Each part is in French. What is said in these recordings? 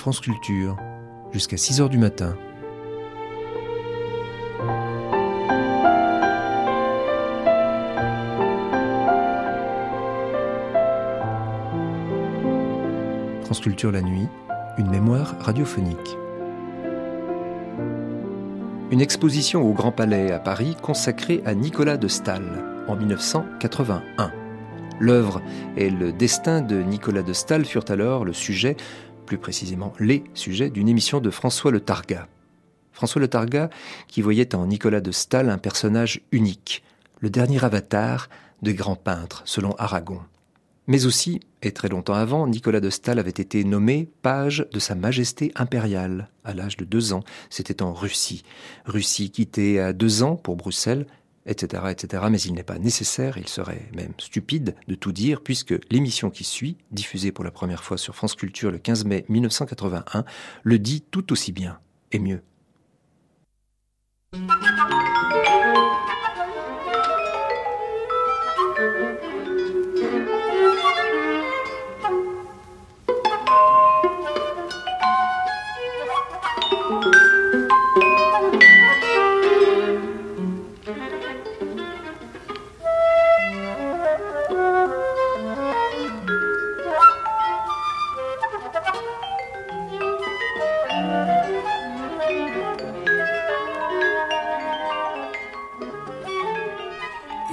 France Culture, jusqu'à 6 heures du matin. France Culture la nuit, une mémoire radiophonique. Une exposition au Grand Palais à Paris consacrée à Nicolas de Staël en 1981. L'œuvre et le destin de Nicolas de Staël furent alors le sujet plus précisément les sujets d'une émission de François Le Targa. François Le Targa qui voyait en Nicolas de Staël un personnage unique, le dernier avatar de grands peintres, selon Aragon. Mais aussi, et très longtemps avant, Nicolas de Staël avait été nommé page de Sa Majesté impériale à l'âge de deux ans. C'était en Russie. Russie quittée à deux ans pour Bruxelles etc., etc. Mais il n'est pas nécessaire, il serait même stupide de tout dire, puisque l'émission qui suit, diffusée pour la première fois sur France Culture le 15 mai 1981, le dit tout aussi bien et mieux.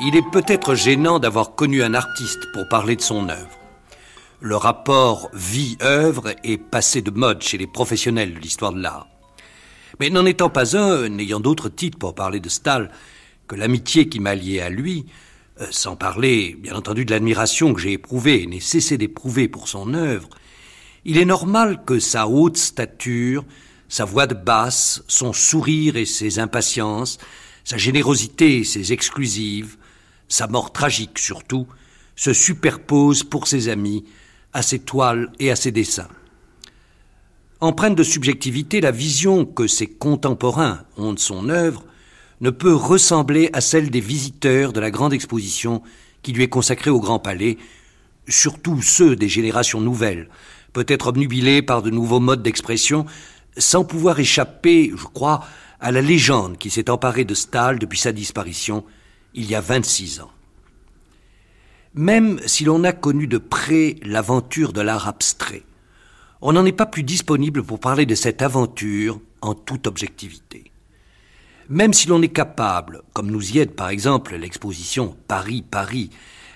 Il est peut-être gênant d'avoir connu un artiste pour parler de son œuvre. Le rapport vie-œuvre est passé de mode chez les professionnels de l'histoire de l'art. Mais n'en étant pas un, n'ayant d'autre titre pour parler de Stahl que l'amitié qui m'a lié à lui, euh, sans parler, bien entendu, de l'admiration que j'ai éprouvée et n'ai cessé d'éprouver pour son œuvre, il est normal que sa haute stature, sa voix de basse, son sourire et ses impatiences, sa générosité et ses exclusives, sa mort tragique surtout, se superpose pour ses amis à ses toiles et à ses dessins. Empreinte de subjectivité, la vision que ses contemporains ont de son œuvre ne peut ressembler à celle des visiteurs de la grande exposition qui lui est consacrée au Grand Palais, surtout ceux des générations nouvelles, peut-être obnubilés par de nouveaux modes d'expression, sans pouvoir échapper, je crois, à la légende qui s'est emparée de Stahl depuis sa disparition il y a 26 ans. Même si l'on a connu de près l'aventure de l'art abstrait, on n'en est pas plus disponible pour parler de cette aventure en toute objectivité. Même si l'on est capable, comme nous y aide par exemple l'exposition Paris-Paris,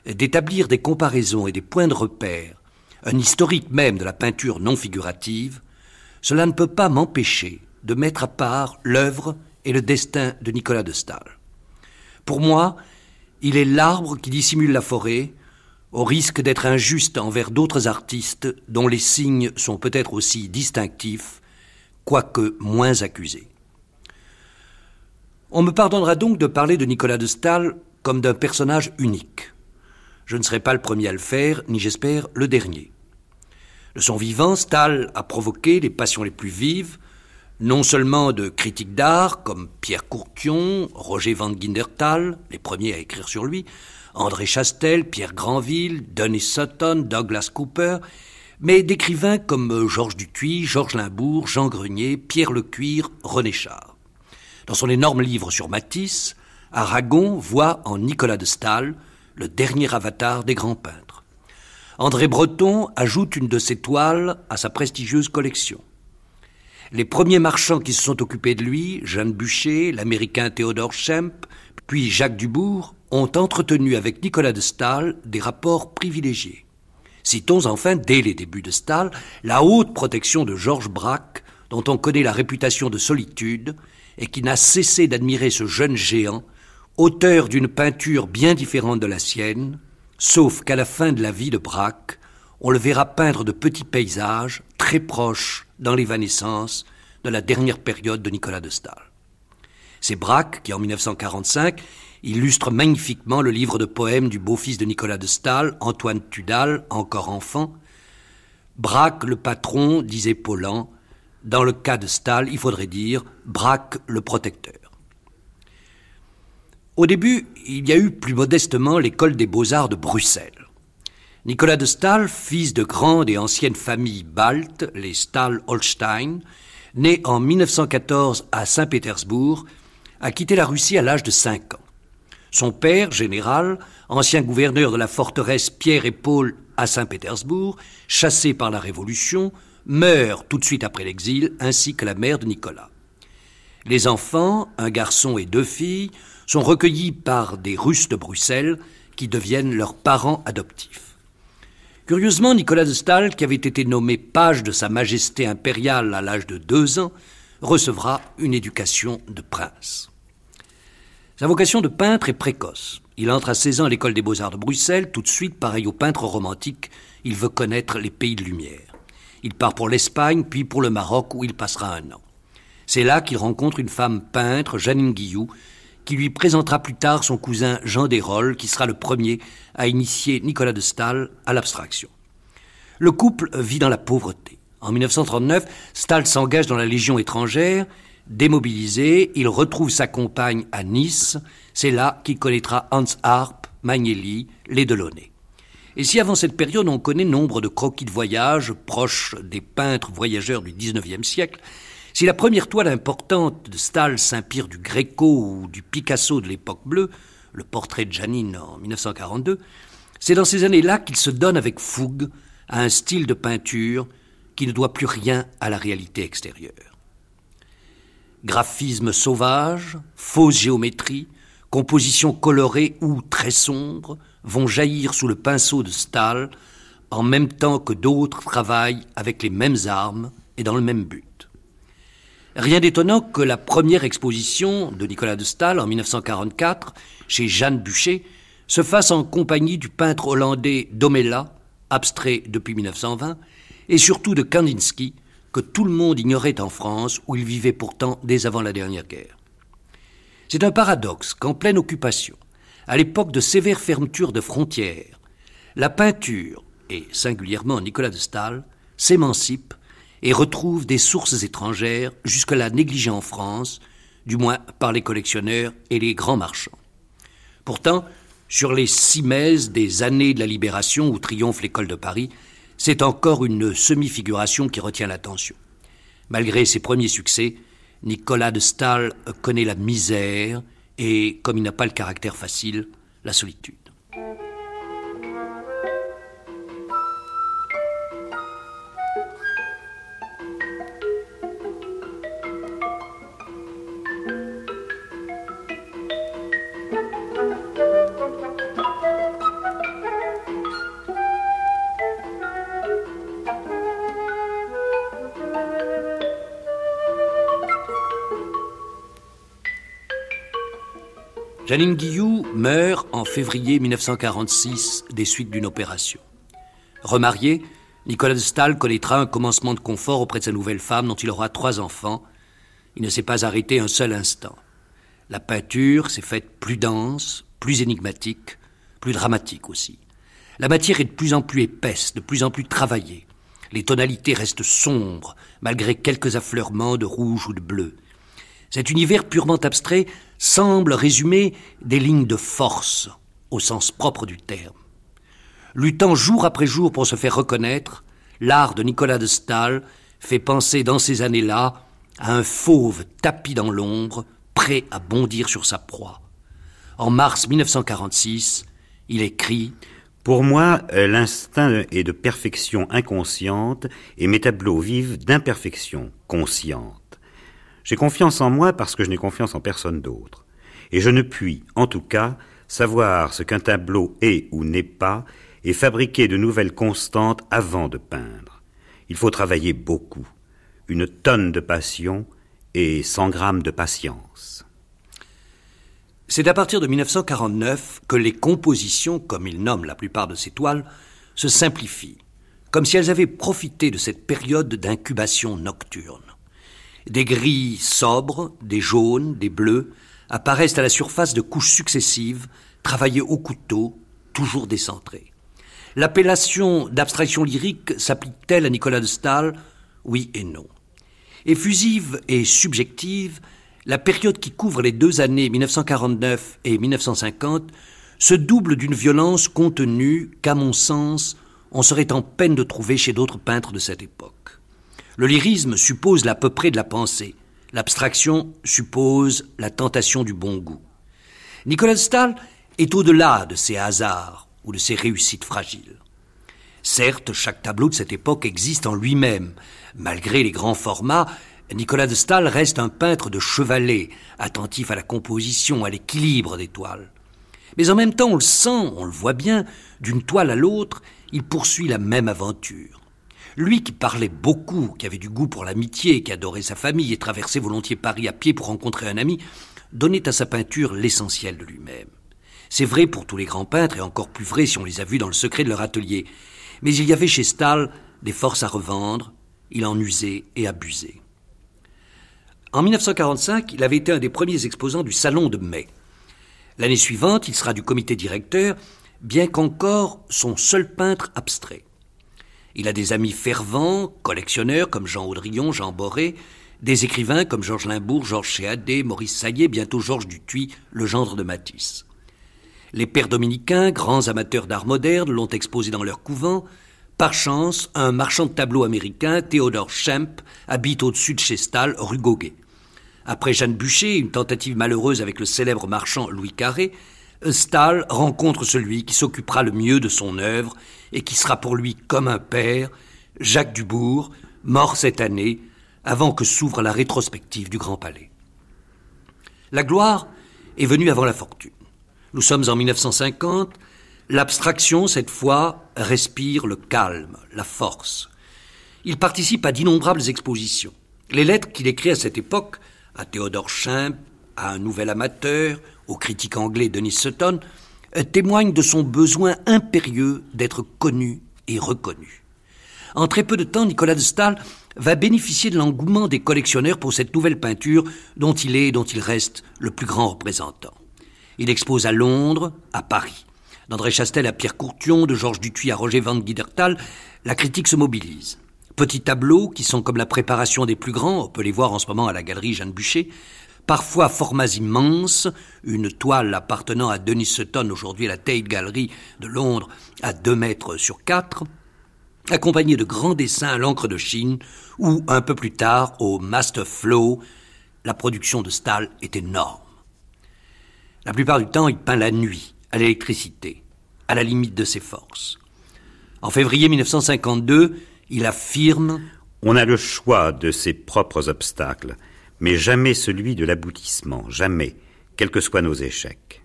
d'établir des comparaisons et des points de repère, un historique même de la peinture non figurative, cela ne peut pas m'empêcher de mettre à part l'œuvre et le destin de Nicolas de Stahl. Pour moi, il est l'arbre qui dissimule la forêt, au risque d'être injuste envers d'autres artistes dont les signes sont peut-être aussi distinctifs, quoique moins accusés. On me pardonnera donc de parler de Nicolas de Stahl comme d'un personnage unique. Je ne serai pas le premier à le faire, ni j'espère le dernier. De son vivant, Stahl a provoqué les passions les plus vives, non seulement de critiques d'art comme Pierre Courtion, Roger Van Gindertal, les premiers à écrire sur lui, André Chastel, Pierre Granville, Denis Sutton, Douglas Cooper, mais d'écrivains comme Georges Dutuy, Georges Limbourg, Jean Grenier, Pierre Lecuir, René Char. Dans son énorme livre sur Matisse, Aragon voit en Nicolas de Stahl le dernier avatar des grands peintres. André Breton ajoute une de ses toiles à sa prestigieuse collection. Les premiers marchands qui se sont occupés de lui, Jeanne Bûcher, l'américain Théodore Schemp, puis Jacques Dubourg, ont entretenu avec Nicolas de Stahl des rapports privilégiés. Citons enfin, dès les débuts de Stahl, la haute protection de Georges Braque, dont on connaît la réputation de solitude, et qui n'a cessé d'admirer ce jeune géant, auteur d'une peinture bien différente de la sienne, sauf qu'à la fin de la vie de Braque, on le verra peindre de petits paysages très proche dans l'évanescence de la dernière période de Nicolas de Stahl. C'est Braque qui, en 1945, illustre magnifiquement le livre de poèmes du beau-fils de Nicolas de Stahl, Antoine Tudal, encore enfant. Braque le patron, disait Paulan. Dans le cas de Stahl, il faudrait dire Braque le protecteur. Au début, il y a eu plus modestement l'école des beaux-arts de Bruxelles. Nicolas de Stahl, fils de grande et ancienne famille balte, les Stahl-Holstein, né en 1914 à Saint-Pétersbourg, a quitté la Russie à l'âge de 5 ans. Son père, général, ancien gouverneur de la forteresse Pierre et Paul à Saint-Pétersbourg, chassé par la Révolution, meurt tout de suite après l'exil, ainsi que la mère de Nicolas. Les enfants, un garçon et deux filles, sont recueillis par des Russes de Bruxelles qui deviennent leurs parents adoptifs. Curieusement, Nicolas de Stahl, qui avait été nommé page de Sa Majesté impériale à l'âge de deux ans, recevra une éducation de prince. Sa vocation de peintre est précoce. Il entre à 16 ans à l'école des beaux-arts de Bruxelles. Tout de suite, pareil au peintre romantique, il veut connaître les pays de lumière. Il part pour l'Espagne, puis pour le Maroc, où il passera un an. C'est là qu'il rencontre une femme peintre, Janine Guillou, qui lui présentera plus tard son cousin Jean Desrolles, qui sera le premier à initier Nicolas de Stahl à l'abstraction. Le couple vit dans la pauvreté. En 1939, Stahl s'engage dans la Légion étrangère Démobilisé, il retrouve sa compagne à Nice. C'est là qu'il connaîtra Hans Harp, Magnelli, les Delaunay. Et si avant cette période on connaît nombre de croquis de voyage proches des peintres voyageurs du XIXe siècle, si la première toile importante de Stahl s'inspire du Gréco ou du Picasso de l'époque bleue, le portrait de Janine en 1942, c'est dans ces années-là qu'il se donne avec fougue à un style de peinture qui ne doit plus rien à la réalité extérieure. Graphisme sauvage, fausse géométrie, composition colorée ou très sombre vont jaillir sous le pinceau de Stahl en même temps que d'autres travaillent avec les mêmes armes et dans le même but. Rien d'étonnant que la première exposition de Nicolas de Stahl en 1944 chez Jeanne Bûcher se fasse en compagnie du peintre hollandais Domela, abstrait depuis 1920, et surtout de Kandinsky, que tout le monde ignorait en France, où il vivait pourtant dès avant la dernière guerre. C'est un paradoxe qu'en pleine occupation, à l'époque de sévères fermetures de frontières, la peinture, et singulièrement Nicolas de Stahl, s'émancipe et retrouve des sources étrangères jusque-là négligées en France, du moins par les collectionneurs et les grands marchands. Pourtant, sur les cimaises des années de la libération où triomphe l'école de Paris, c'est encore une semi-figuration qui retient l'attention. Malgré ses premiers succès, Nicolas de Stahl connaît la misère et, comme il n'a pas le caractère facile, la solitude. Janine Guillou meurt en février 1946 des suites d'une opération. Remarié, Nicolas de Stahl connaîtra un commencement de confort auprès de sa nouvelle femme dont il aura trois enfants. Il ne s'est pas arrêté un seul instant. La peinture s'est faite plus dense, plus énigmatique, plus dramatique aussi. La matière est de plus en plus épaisse, de plus en plus travaillée. Les tonalités restent sombres, malgré quelques affleurements de rouge ou de bleu. Cet univers purement abstrait semble résumer des lignes de force, au sens propre du terme. Luttant jour après jour pour se faire reconnaître, l'art de Nicolas de Stahl fait penser dans ces années-là à un fauve tapis dans l'ombre, prêt à bondir sur sa proie. En mars 1946, il écrit Pour moi, l'instinct est de perfection inconsciente et mes tableaux vivent d'imperfection consciente. J'ai confiance en moi parce que je n'ai confiance en personne d'autre. Et je ne puis, en tout cas, savoir ce qu'un tableau est ou n'est pas et fabriquer de nouvelles constantes avant de peindre. Il faut travailler beaucoup, une tonne de passion et cent grammes de patience. C'est à partir de 1949 que les compositions, comme il nomme la plupart de ses toiles, se simplifient, comme si elles avaient profité de cette période d'incubation nocturne. Des gris sobres, des jaunes, des bleus, apparaissent à la surface de couches successives, travaillées au couteau, toujours décentrées. L'appellation d'abstraction lyrique s'applique-t-elle à Nicolas de Stahl Oui et non. Effusive et subjective, la période qui couvre les deux années 1949 et 1950 se double d'une violence contenue qu'à mon sens on serait en peine de trouver chez d'autres peintres de cette époque. Le lyrisme suppose l'à peu près de la pensée, l'abstraction suppose la tentation du bon goût. Nicolas Stahl est au-delà de ces hasards ou de ces réussites fragiles. Certes, chaque tableau de cette époque existe en lui-même. Malgré les grands formats, Nicolas de Stahl reste un peintre de chevalet, attentif à la composition, à l'équilibre des toiles. Mais en même temps, on le sent, on le voit bien, d'une toile à l'autre, il poursuit la même aventure. Lui qui parlait beaucoup, qui avait du goût pour l'amitié, qui adorait sa famille et traversait volontiers Paris à pied pour rencontrer un ami, donnait à sa peinture l'essentiel de lui-même. C'est vrai pour tous les grands peintres et encore plus vrai si on les a vus dans le secret de leur atelier. Mais il y avait chez Stahl des forces à revendre, il en usait et abusait. En 1945, il avait été un des premiers exposants du Salon de mai. L'année suivante, il sera du comité directeur, bien qu'encore son seul peintre abstrait. Il a des amis fervents, collectionneurs comme Jean Audrillon, Jean Boré, des écrivains comme Georges Limbourg, Georges Chéadé, Maurice Saillet, bientôt Georges Dutuy, le gendre de Matisse. Les pères dominicains, grands amateurs d'art moderne, l'ont exposé dans leur couvent. Par chance, un marchand de tableaux américain, Theodore Schemp, habite au-dessus de chez Stahl, rue Goguet. Après Jeanne Bûcher, une tentative malheureuse avec le célèbre marchand Louis Carré, Stahl rencontre celui qui s'occupera le mieux de son œuvre et qui sera pour lui comme un père, Jacques Dubourg, mort cette année, avant que s'ouvre la rétrospective du Grand Palais. La gloire est venue avant la fortune. Nous sommes en 1950, l'abstraction, cette fois, respire le calme, la force. Il participe à d'innombrables expositions. Les lettres qu'il écrit à cette époque à Théodore Schimp, à un nouvel amateur, au critique anglais Denis Sutton, euh, témoigne de son besoin impérieux d'être connu et reconnu. En très peu de temps, Nicolas de Stahl va bénéficier de l'engouement des collectionneurs pour cette nouvelle peinture dont il est et dont il reste le plus grand représentant. Il expose à Londres, à Paris. D'André Chastel à Pierre Courtion, de Georges Dutuy à Roger Van Guidertal, la critique se mobilise. Petits tableaux qui sont comme la préparation des plus grands, on peut les voir en ce moment à la galerie Jeanne Bûcher, parfois formats immenses, une toile appartenant à Denis Sutton, aujourd'hui à la Tate Gallery de Londres, à deux mètres sur quatre, accompagnée de grands dessins à l'encre de Chine, ou un peu plus tard au Master Flow, la production de Stahl est énorme. La plupart du temps, il peint la nuit, à l'électricité, à la limite de ses forces. En février 1952, il affirme On a le choix de ses propres obstacles, mais jamais celui de l'aboutissement, jamais, quels que soient nos échecs.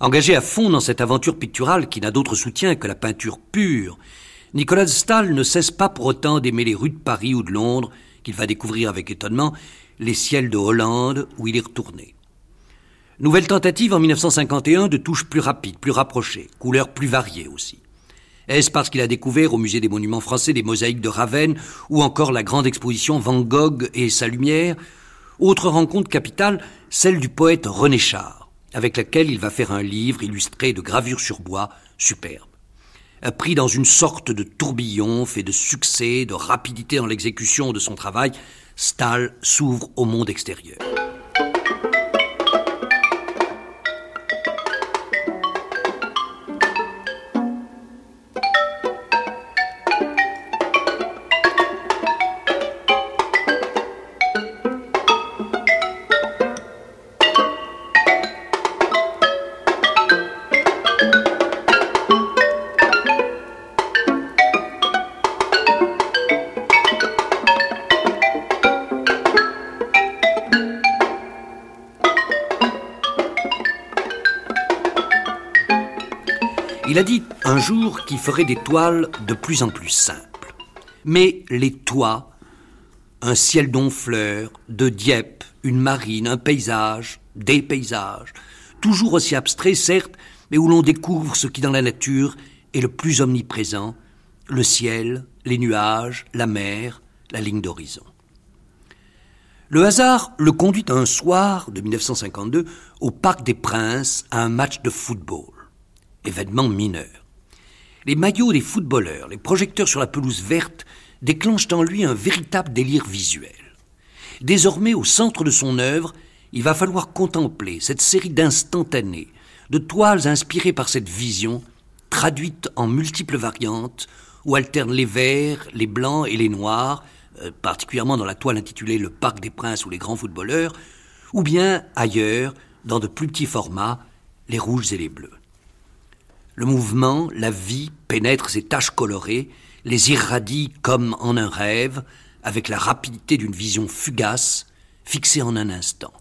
Engagé à fond dans cette aventure picturale qui n'a d'autre soutien que la peinture pure, Nicolas Stahl ne cesse pas pour autant d'aimer les rues de Paris ou de Londres, qu'il va découvrir avec étonnement, les ciels de Hollande où il est retourné. Nouvelle tentative en 1951 de touches plus rapides, plus rapprochées, couleurs plus variées aussi. Est-ce parce qu'il a découvert au musée des monuments français des mosaïques de Ravenne ou encore la grande exposition Van Gogh et sa lumière Autre rencontre capitale, celle du poète René Char, avec laquelle il va faire un livre illustré de gravures sur bois superbe. Pris dans une sorte de tourbillon fait de succès, de rapidité dans l'exécution de son travail, Stahl s'ouvre au monde extérieur. Il a dit un jour qu'il ferait des toiles de plus en plus simples. Mais les toits, un ciel d'onfleur, de Dieppe, une marine, un paysage, des paysages, toujours aussi abstraits certes, mais où l'on découvre ce qui dans la nature est le plus omniprésent, le ciel, les nuages, la mer, la ligne d'horizon. Le hasard le conduit un soir de 1952 au Parc des Princes à un match de football. Événement mineur. Les maillots des footballeurs, les projecteurs sur la pelouse verte déclenchent en lui un véritable délire visuel. Désormais, au centre de son œuvre, il va falloir contempler cette série d'instantanés, de toiles inspirées par cette vision, traduites en multiples variantes, où alternent les verts, les blancs et les noirs, euh, particulièrement dans la toile intitulée Le Parc des Princes ou les grands footballeurs, ou bien ailleurs, dans de plus petits formats, les rouges et les bleus. Le mouvement, la vie pénètre ces taches colorées, les irradie comme en un rêve, avec la rapidité d'une vision fugace, fixée en un instant.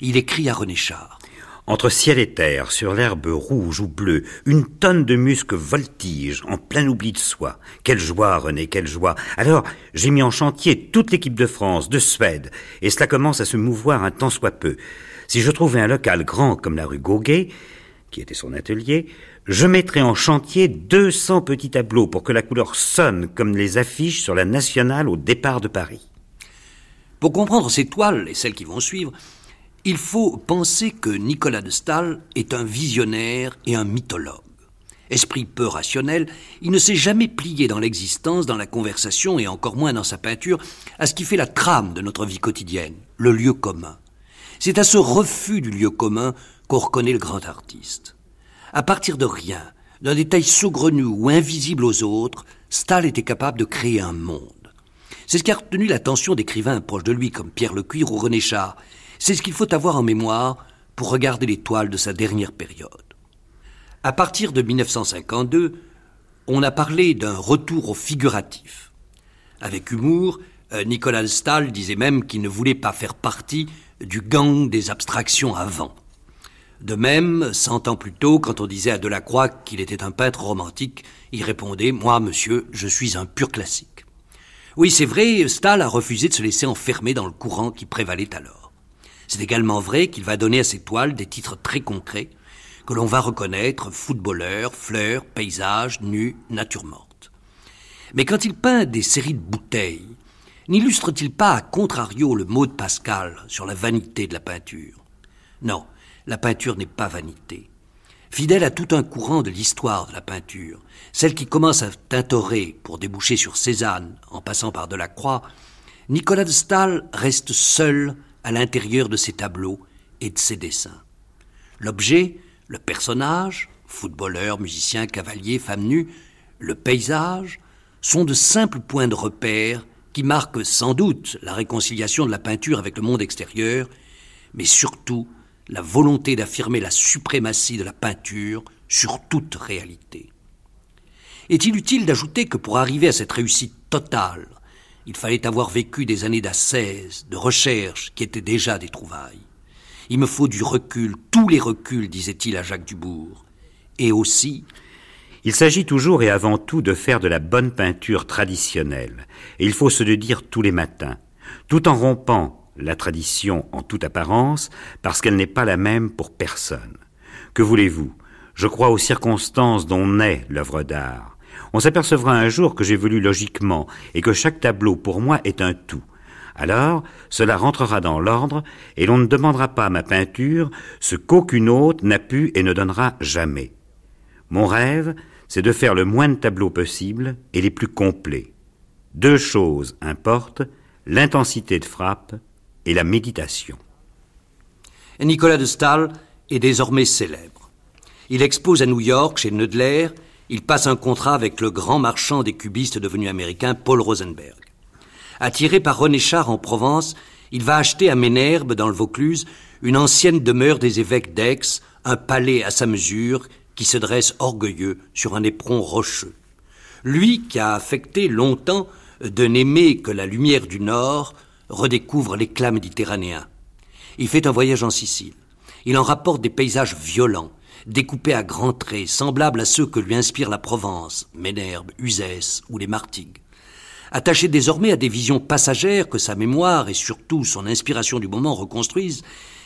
Il écrit à René Char. Entre ciel et terre, sur l'herbe rouge ou bleue, une tonne de musc voltige, en plein oubli de soi. Quelle joie, René, quelle joie. Alors, j'ai mis en chantier toute l'équipe de France, de Suède, et cela commence à se mouvoir un tant soit peu. Si je trouvais un local grand comme la rue Gauguet, qui était son atelier, je mettrais en chantier 200 petits tableaux pour que la couleur sonne comme les affiches sur la nationale au départ de Paris. Pour comprendre ces toiles et celles qui vont suivre, il faut penser que Nicolas de Stahl est un visionnaire et un mythologue. Esprit peu rationnel, il ne s'est jamais plié dans l'existence, dans la conversation et encore moins dans sa peinture à ce qui fait la trame de notre vie quotidienne, le lieu commun. C'est à ce refus du lieu commun qu'on reconnaît le grand artiste. À partir de rien, d'un détail saugrenu ou invisible aux autres, Stahl était capable de créer un monde. C'est ce qui a retenu l'attention d'écrivains proches de lui comme Pierre Lecuir ou René Char, c'est ce qu'il faut avoir en mémoire pour regarder les toiles de sa dernière période. À partir de 1952, on a parlé d'un retour au figuratif. Avec humour, euh, Nicolas Stahl disait même qu'il ne voulait pas faire partie du gang des abstractions avant. De même, cent ans plus tôt, quand on disait à Delacroix qu'il était un peintre romantique, il répondait Moi, monsieur, je suis un pur classique. Oui, c'est vrai, Stahl a refusé de se laisser enfermer dans le courant qui prévalait alors. C'est également vrai qu'il va donner à ses toiles des titres très concrets que l'on va reconnaître footballeur, fleurs, paysages, nus, nature morte. Mais quand il peint des séries de bouteilles, n'illustre-t-il pas à contrario le mot de Pascal sur la vanité de la peinture? Non, la peinture n'est pas vanité. Fidèle à tout un courant de l'histoire de la peinture, celle qui commence à tintorer pour déboucher sur Cézanne en passant par Delacroix, Nicolas de Stahl reste seul à l'intérieur de ses tableaux et de ses dessins. L'objet, le personnage, footballeur, musicien, cavalier, femme nue, le paysage, sont de simples points de repère qui marquent sans doute la réconciliation de la peinture avec le monde extérieur, mais surtout la volonté d'affirmer la suprématie de la peinture sur toute réalité. Est-il utile d'ajouter que pour arriver à cette réussite totale, il fallait avoir vécu des années d'ascèse, de recherche, qui étaient déjà des trouvailles? Il me faut du recul, tous les reculs, disait-il à Jacques Dubourg. Et aussi. Il s'agit toujours et avant tout de faire de la bonne peinture traditionnelle, et il faut se le dire tous les matins, tout en rompant la tradition en toute apparence, parce qu'elle n'est pas la même pour personne. Que voulez-vous? Je crois aux circonstances dont naît l'œuvre d'art on s'apercevra un jour que j'évolue logiquement et que chaque tableau pour moi est un tout. Alors, cela rentrera dans l'ordre et l'on ne demandera pas à ma peinture ce qu'aucune autre n'a pu et ne donnera jamais. Mon rêve, c'est de faire le moins de tableaux possible et les plus complets. Deux choses importent, l'intensité de frappe et la méditation. Nicolas de Stahl est désormais célèbre. Il expose à New York chez Neudler il passe un contrat avec le grand marchand des cubistes devenu américain Paul Rosenberg. Attiré par René Char en Provence, il va acheter à Ménherbe, dans le Vaucluse, une ancienne demeure des évêques d'Aix, un palais à sa mesure qui se dresse orgueilleux sur un éperon rocheux. Lui qui a affecté longtemps de n'aimer que la lumière du Nord, redécouvre l'éclat méditerranéen. Il fait un voyage en Sicile. Il en rapporte des paysages violents, découpés à grands traits, semblables à ceux que lui inspire la Provence, Ménherbe, Uzès ou les Martigues. Attaché désormais à des visions passagères que sa mémoire et surtout son inspiration du moment reconstruisent,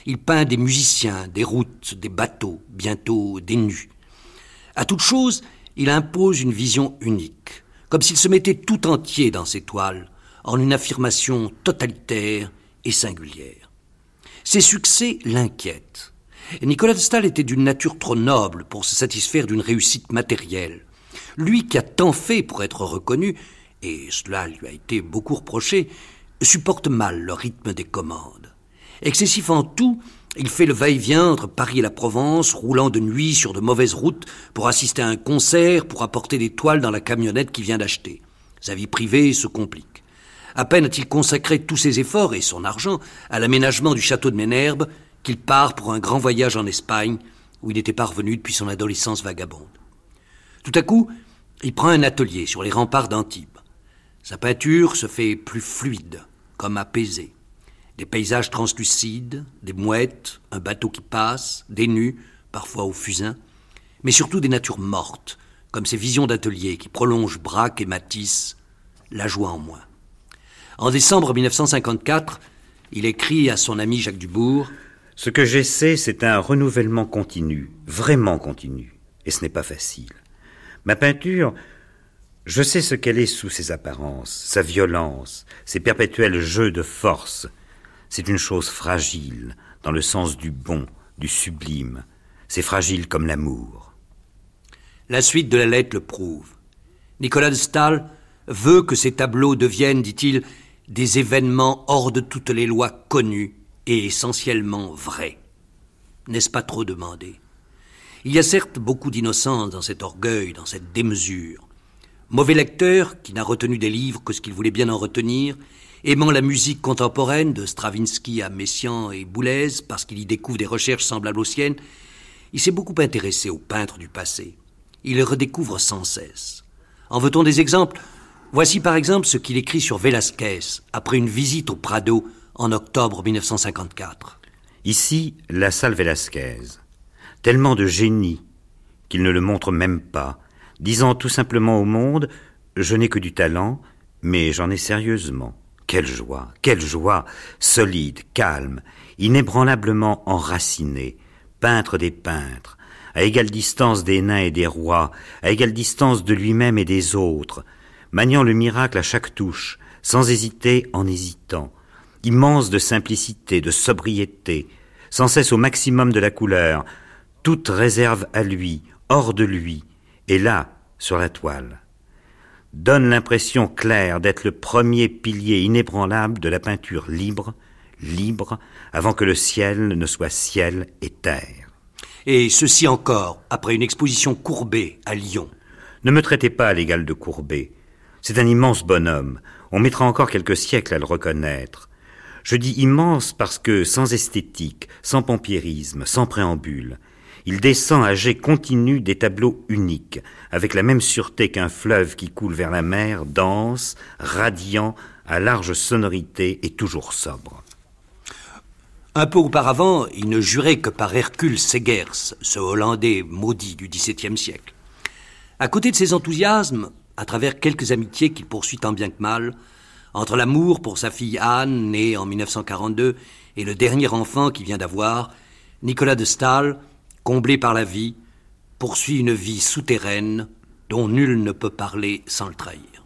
il peint des musiciens, des routes, des bateaux, bientôt des nus. À toute chose, il impose une vision unique, comme s'il se mettait tout entier dans ses toiles, en une affirmation totalitaire et singulière. Ses succès l'inquiètent. Nicolas de Stahl était d'une nature trop noble pour se satisfaire d'une réussite matérielle. Lui qui a tant fait pour être reconnu, et cela lui a été beaucoup reproché, supporte mal le rythme des commandes. Excessif en tout, il fait le va-et-vient entre Paris et la Provence, roulant de nuit sur de mauvaises routes pour assister à un concert, pour apporter des toiles dans la camionnette qu'il vient d'acheter. Sa vie privée se complique. À peine a-t-il consacré tous ses efforts et son argent à l'aménagement du château de Ménherbe qu'il part pour un grand voyage en Espagne où il était parvenu depuis son adolescence vagabonde. Tout à coup, il prend un atelier sur les remparts d'Antibes. Sa peinture se fait plus fluide, comme apaisée. Des paysages translucides, des mouettes, un bateau qui passe, des nus, parfois au fusain, mais surtout des natures mortes, comme ces visions d'atelier qui prolongent Braque et Matisse, la joie en moins. En décembre 1954, il écrit à son ami Jacques Dubourg Ce que j'essaie, c'est un renouvellement continu, vraiment continu, et ce n'est pas facile. Ma peinture, je sais ce qu'elle est sous ses apparences, sa violence, ses perpétuels jeux de force. C'est une chose fragile, dans le sens du bon, du sublime. C'est fragile comme l'amour. La suite de la lettre le prouve. Nicolas de Stahl veut que ces tableaux deviennent, dit-il, des événements hors de toutes les lois connues et essentiellement vrais. N'est-ce pas trop demandé? Il y a certes beaucoup d'innocence dans cet orgueil, dans cette démesure. Mauvais lecteur, qui n'a retenu des livres que ce qu'il voulait bien en retenir, aimant la musique contemporaine de Stravinsky à Messiaen et Boulez parce qu'il y découvre des recherches semblables aux siennes, il s'est beaucoup intéressé aux peintres du passé. Il les redécouvre sans cesse. En veut-on des exemples? Voici par exemple ce qu'il écrit sur Velázquez après une visite au Prado en octobre 1954. Ici, la salle Velázquez. Tellement de génie qu'il ne le montre même pas, disant tout simplement au monde Je n'ai que du talent, mais j'en ai sérieusement. Quelle joie, quelle joie, solide, calme, inébranlablement enraciné, peintre des peintres, à égale distance des nains et des rois, à égale distance de lui-même et des autres, maniant le miracle à chaque touche, sans hésiter en hésitant, immense de simplicité, de sobriété, sans cesse au maximum de la couleur, toute réserve à lui, hors de lui, et là, sur la toile. Donne l'impression claire d'être le premier pilier inébranlable de la peinture libre, libre, avant que le ciel ne soit ciel et terre. Et ceci encore, après une exposition courbée à Lyon. Ne me traitez pas à l'égal de Courbet. C'est un immense bonhomme. On mettra encore quelques siècles à le reconnaître. Je dis immense parce que, sans esthétique, sans pompiérisme, sans préambule, il descend à jet continu des tableaux uniques, avec la même sûreté qu'un fleuve qui coule vers la mer, dense, radiant, à large sonorité et toujours sobre. Un peu auparavant, il ne jurait que par Hercule Segers, ce Hollandais maudit du XVIIe siècle. À côté de ses enthousiasmes, à travers quelques amitiés qu'il poursuit tant bien que mal, entre l'amour pour sa fille Anne, née en 1942, et le dernier enfant qu'il vient d'avoir, Nicolas de Stahl, comblé par la vie, poursuit une vie souterraine dont nul ne peut parler sans le trahir.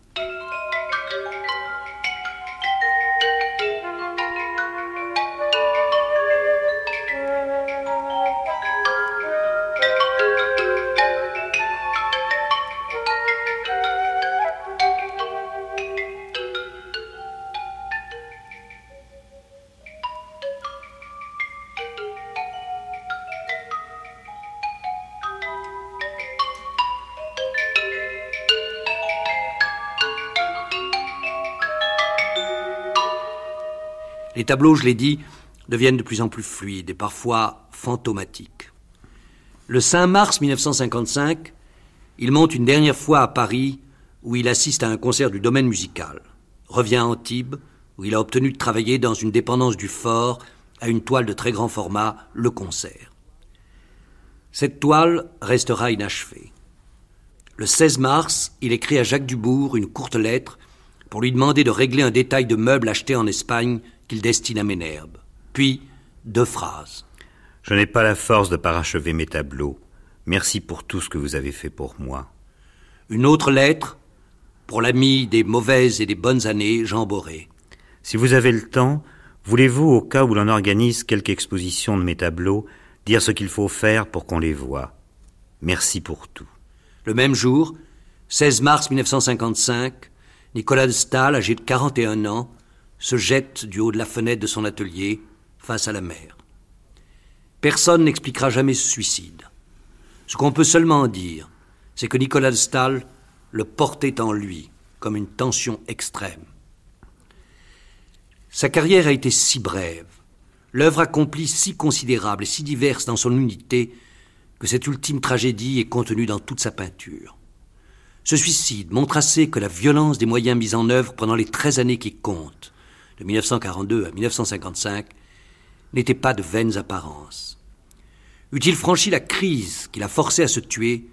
Les tableaux, je l'ai dit, deviennent de plus en plus fluides et parfois fantomatiques. Le 5 mars 1955, il monte une dernière fois à Paris où il assiste à un concert du domaine musical, revient à Antibes où il a obtenu de travailler dans une dépendance du fort à une toile de très grand format, Le Concert. Cette toile restera inachevée. Le 16 mars, il écrit à Jacques Dubourg une courte lettre pour lui demander de régler un détail de meubles acheté en Espagne qu'il destine à Ménherbe. Puis, deux phrases. Je n'ai pas la force de parachever mes tableaux. Merci pour tout ce que vous avez fait pour moi. Une autre lettre pour l'ami des mauvaises et des bonnes années, Jean Boré. Si vous avez le temps, voulez-vous, au cas où l'on organise quelque exposition de mes tableaux, dire ce qu'il faut faire pour qu'on les voie? Merci pour tout. Le même jour, 16 mars 1955, Nicolas de Stahl, âgé de 41 ans, se jette du haut de la fenêtre de son atelier face à la mer. Personne n'expliquera jamais ce suicide. Ce qu'on peut seulement dire, c'est que Nicolas de Stahl le portait en lui comme une tension extrême. Sa carrière a été si brève, l'œuvre accomplie si considérable et si diverse dans son unité, que cette ultime tragédie est contenue dans toute sa peinture. Ce suicide montre assez que la violence des moyens mis en œuvre pendant les treize années qui comptent, de 1942 à 1955, n'était pas de vaines apparences. Eût-il franchi la crise qui l'a forcé à se tuer,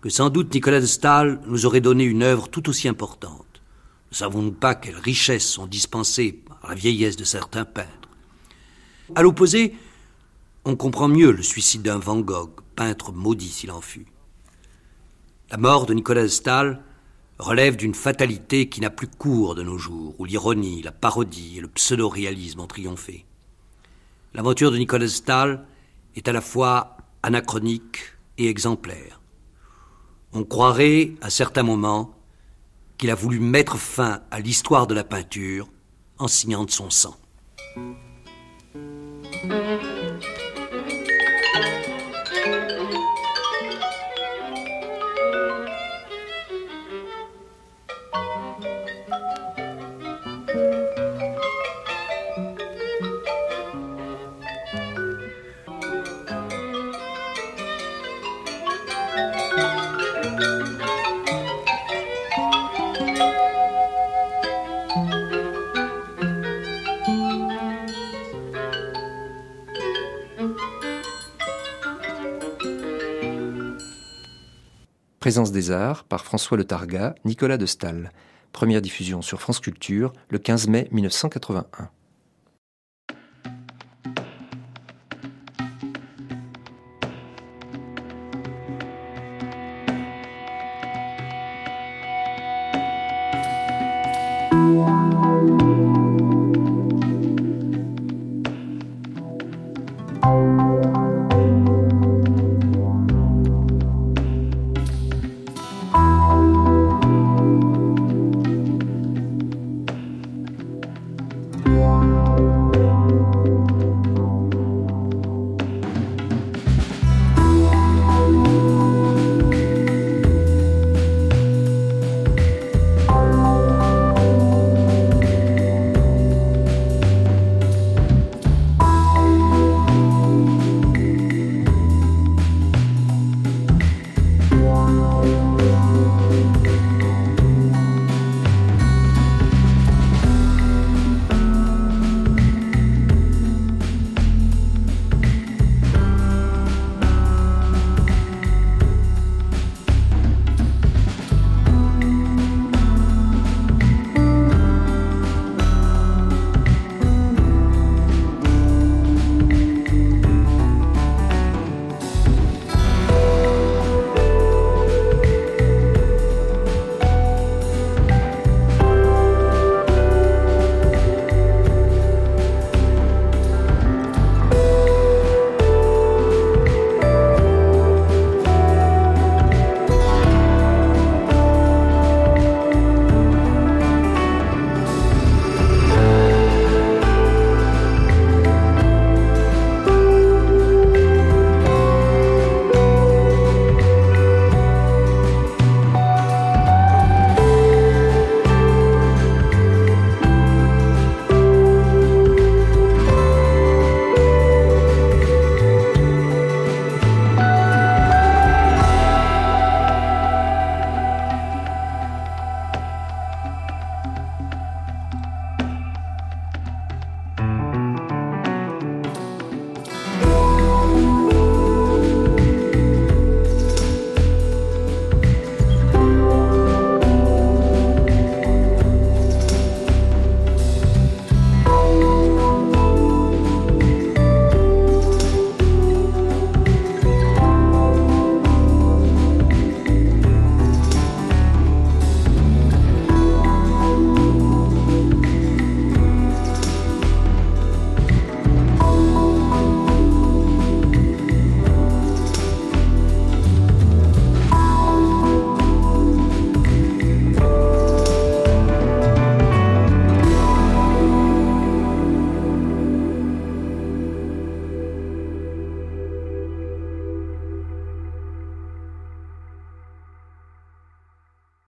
que sans doute Nicolas de Stahl nous aurait donné une œuvre tout aussi importante. Ne savons-nous pas quelles richesses sont dispensées par la vieillesse de certains peintres? À l'opposé, on comprend mieux le suicide d'un Van Gogh, peintre maudit s'il en fut. La mort de Nicolas Stahl relève d'une fatalité qui n'a plus cours de nos jours, où l'ironie, la parodie et le pseudo-réalisme ont triomphé. L'aventure de Nicolas Stahl est à la fois anachronique et exemplaire. On croirait, à certains moments, qu'il a voulu mettre fin à l'histoire de la peinture en signant de son sang. Présence des Arts par François Le Targa, Nicolas de Stahl. Première diffusion sur France Culture le 15 mai 1981.